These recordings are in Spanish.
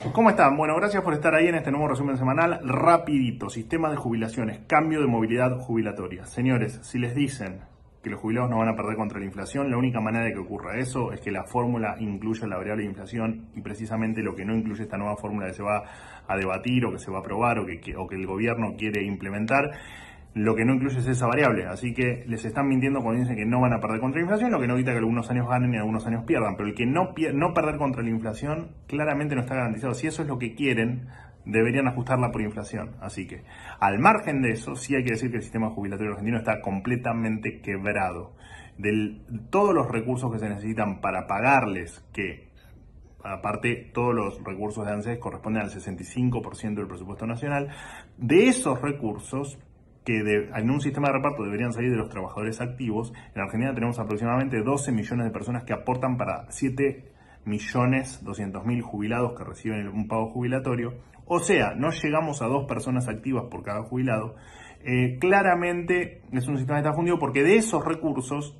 ¿Cómo están? Bueno, gracias por estar ahí en este nuevo resumen semanal. Rapidito, sistema de jubilaciones, cambio de movilidad jubilatoria. Señores, si les dicen que los jubilados no van a perder contra la inflación, la única manera de que ocurra eso es que la fórmula incluya la variable de inflación y precisamente lo que no incluye esta nueva fórmula que se va a debatir o que se va a aprobar o que, o que el gobierno quiere implementar lo que no incluye es esa variable. Así que les están mintiendo cuando dicen que no van a perder contra la inflación, lo que no quita que algunos años ganen y algunos años pierdan. Pero el que no, no perder contra la inflación claramente no está garantizado. Si eso es lo que quieren, deberían ajustarla por inflación. Así que, al margen de eso, sí hay que decir que el sistema jubilatorio argentino está completamente quebrado. De todos los recursos que se necesitan para pagarles, que aparte todos los recursos de ANSES corresponden al 65% del presupuesto nacional, de esos recursos, que en un sistema de reparto deberían salir de los trabajadores activos, en Argentina tenemos aproximadamente 12 millones de personas que aportan para 7 millones 200 mil jubilados que reciben un pago jubilatorio. O sea, no llegamos a dos personas activas por cada jubilado. Eh, claramente es un sistema que está fundido porque de esos recursos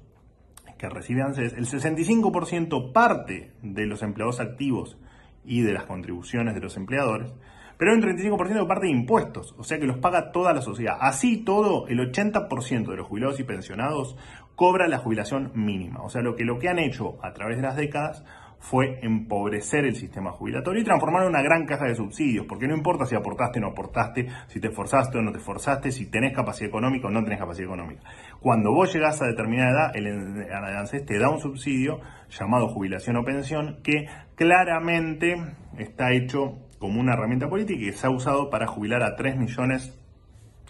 que recibe ANSES, el 65% parte de los empleados activos y de las contribuciones de los empleadores, pero hay un 35% de parte de impuestos, o sea que los paga toda la sociedad. Así todo, el 80% de los jubilados y pensionados cobra la jubilación mínima. O sea, lo que, lo que han hecho a través de las décadas fue empobrecer el sistema jubilatorio y transformarlo en una gran caja de subsidios, porque no importa si aportaste o no aportaste, si te esforzaste o no te esforzaste, si tenés capacidad económica o no tenés capacidad económica. Cuando vos llegás a determinada edad, el ANSES te da un subsidio llamado jubilación o pensión que claramente está hecho como una herramienta política y se ha usado para jubilar a 3 millones,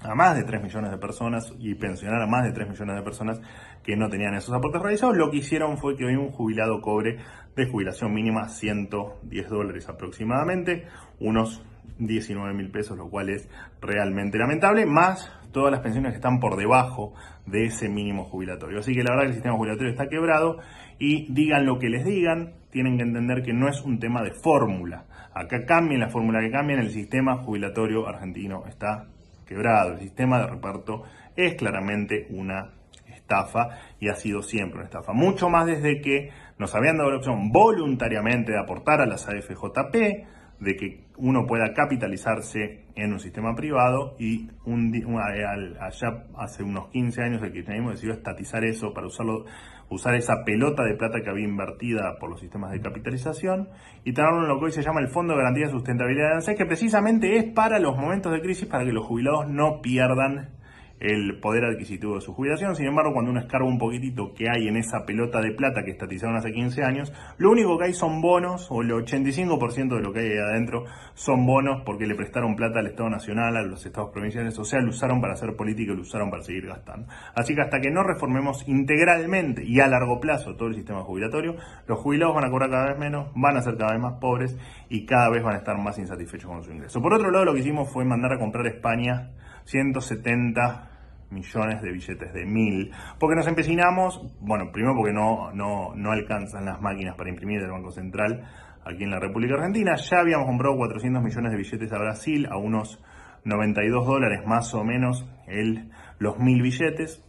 a más de 3 millones de personas y pensionar a más de 3 millones de personas que no tenían esos aportes realizados. Lo que hicieron fue que hoy un jubilado cobre de jubilación mínima 110 dólares aproximadamente, unos 19 mil pesos, lo cual es realmente lamentable, más todas las pensiones que están por debajo de ese mínimo jubilatorio. Así que la verdad que el sistema jubilatorio está quebrado y digan lo que les digan, tienen que entender que no es un tema de fórmula. Acá cambien la fórmula que cambien, el sistema jubilatorio argentino está quebrado. El sistema de reparto es claramente una estafa y ha sido siempre una estafa. Mucho más desde que nos habían dado la opción voluntariamente de aportar a las AFJP, de que uno pueda capitalizarse en un sistema privado y un, allá hace unos 15 años el kirchnerismo decidió estatizar eso para usarlo, usar esa pelota de plata que había invertida por los sistemas de capitalización y tenerlo en lo que hoy se llama el Fondo de Garantía de Sustentabilidad de ANSES, que precisamente es para los momentos de crisis para que los jubilados no pierdan el poder adquisitivo de su jubilación. Sin embargo, cuando uno escarba un poquitito que hay en esa pelota de plata que estatizaron hace 15 años, lo único que hay son bonos, o el 85% de lo que hay ahí adentro son bonos porque le prestaron plata al Estado Nacional, a los Estados provinciales, o sea, lo usaron para hacer política y lo usaron para seguir gastando. Así que hasta que no reformemos integralmente y a largo plazo todo el sistema jubilatorio, los jubilados van a cobrar cada vez menos, van a ser cada vez más pobres y cada vez van a estar más insatisfechos con su ingreso. Por otro lado, lo que hicimos fue mandar a comprar a España 170 millones de billetes de mil. Porque nos empecinamos, bueno, primero porque no, no, no alcanzan las máquinas para imprimir del Banco Central aquí en la República Argentina. Ya habíamos comprado 400 millones de billetes a Brasil a unos 92 dólares más o menos el, los mil billetes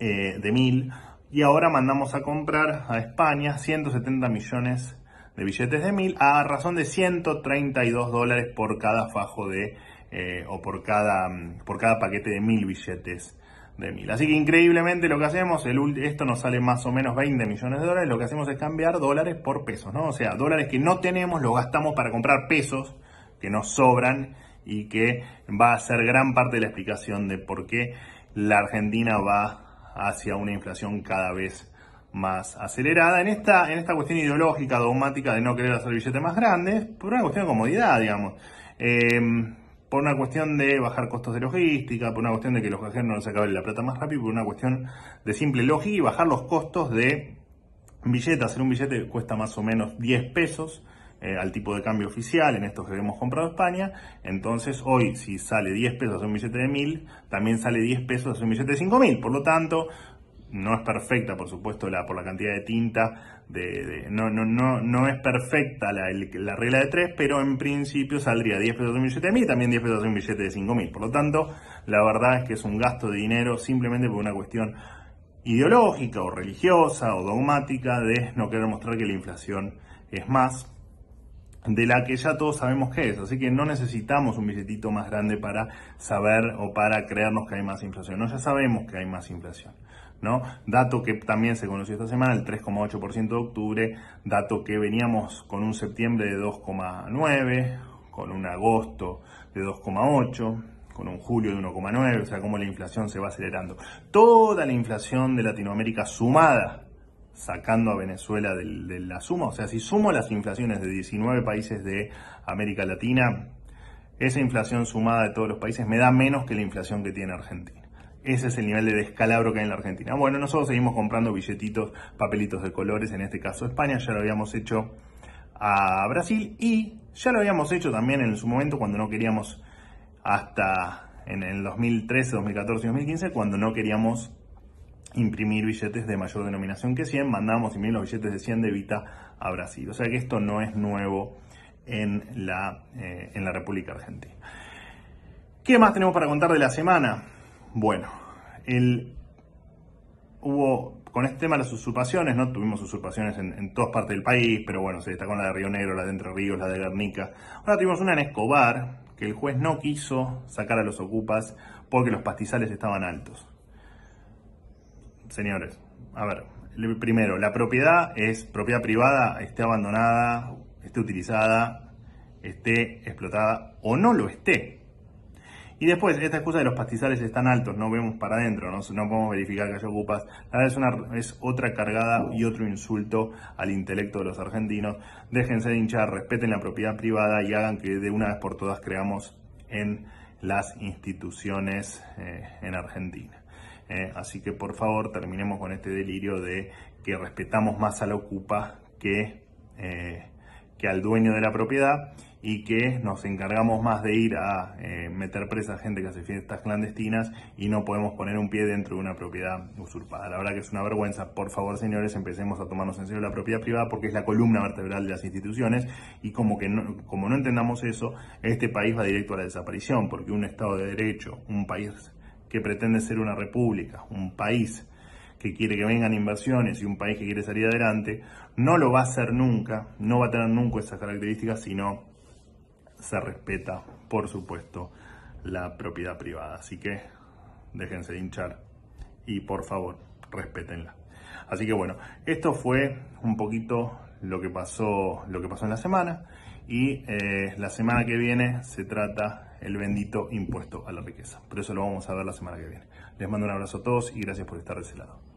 eh, de mil. Y ahora mandamos a comprar a España 170 millones de billetes de mil a razón de 132 dólares por cada fajo de eh, o por cada, por cada paquete de mil billetes de mil. Así que increíblemente lo que hacemos, el, esto nos sale más o menos 20 millones de dólares, lo que hacemos es cambiar dólares por pesos, ¿no? O sea, dólares que no tenemos los gastamos para comprar pesos que nos sobran y que va a ser gran parte de la explicación de por qué la Argentina va hacia una inflación cada vez más acelerada en esta, en esta cuestión ideológica, dogmática de no querer hacer billetes más grandes, por una cuestión de comodidad, digamos. Eh, por una cuestión de bajar costos de logística, por una cuestión de que los cajeros no les acabe la plata más rápido, por una cuestión de simple lógica y bajar los costos de billetes. Hacer un billete cuesta más o menos 10 pesos eh, al tipo de cambio oficial en estos que hemos comprado España. Entonces hoy si sale 10 pesos un billete de 1000, también sale 10 pesos un billete de 5000. Por lo tanto, no es perfecta, por supuesto, la, por la cantidad de tinta, de, no, no, no, no es perfecta la, la, regla de 3, pero en principio saldría 10 pesos un billete de 1000 y también 10 pesos un billete de 5000. Por lo tanto, la verdad es que es un gasto de dinero simplemente por una cuestión ideológica o religiosa o dogmática de no querer mostrar que la inflación es más de la que ya todos sabemos qué es, así que no necesitamos un billetito más grande para saber o para creernos que hay más inflación, no, ya sabemos que hay más inflación. ¿No? Dato que también se conoció esta semana, el 3,8% de octubre, dato que veníamos con un septiembre de 2,9, con un agosto de 2,8, con un julio de 1,9, o sea, cómo la inflación se va acelerando. Toda la inflación de Latinoamérica sumada sacando a Venezuela de, la suma, o sea, si sumo las inflaciones de 19 países de América Latina, esa inflación sumada de todos los países me da menos que la inflación que tiene Argentina. Ese es el nivel de descalabro que hay en la Argentina. Bueno, nosotros seguimos comprando billetitos, papelitos de colores, en este caso España, ya lo habíamos hecho a Brasil y ya lo habíamos hecho también en su momento cuando no queríamos hasta en el 2013, 2014 y 2015, cuando no queríamos imprimir billetes de mayor denominación que 100, mandamos imprimir los billetes de 100 de Vita a Brasil. O sea que esto no es nuevo en la, eh, en la República Argentina. ¿Qué más tenemos para contar de la semana? Bueno, el, hubo con este tema las usurpaciones, ¿no? Tuvimos usurpaciones en, en, todas partes del país, pero bueno, se destacó la de Río Negro, la de Entre Ríos, la de Guernica. Ahora tuvimos una en Escobar, que el juez no quiso sacar a los ocupas porque los pastizales estaban altos señores, a ver, primero, la propiedad es propiedad privada, esté abandonada, esté utilizada, esté explotada o no lo esté. Y después, esta excusa de los pastizales están altos, no vemos para adentro, no, no podemos verificar que haya ocupas. La verdad es, una, es otra cargada y otro insulto al intelecto de los argentinos. Déjense de hinchar, respeten la propiedad privada y hagan que de una vez por todas creamos en las instituciones eh, en Argentina. ¿Eh? así que por favor terminemos con este delirio de que respetamos más al ocupa que, eh, que al dueño de la propiedad y que nos encargamos más de ir a eh, meter presa a gente que hace fiestas clandestinas y no podemos poner un pie dentro de una propiedad usurpada. La verdad que es una vergüenza. Por favor, señores, empecemos a tomarnos en serio la propiedad privada porque es la columna vertebral de las instituciones y como que como no entendamos eso, este país va directo a la desaparición porque un Estado de Derecho, un país que pretende ser una república, un país que quiere que vengan inversiones y un país que quiere salir adelante, no lo va a hacer nunca, no va a tener nunca esas características si no se respeta, por supuesto, la propiedad privada. Así que déjense de hinchar y por favor, respétenla. Así que bueno, esto fue un poquito lo que pasó, lo que pasó en la semana y eh, la semana que viene se trata el bendito impuesto a la riqueza. Pero eso lo vamos a ver la semana que viene. Les mando un abrazo a todos y gracias por estar de ese lado.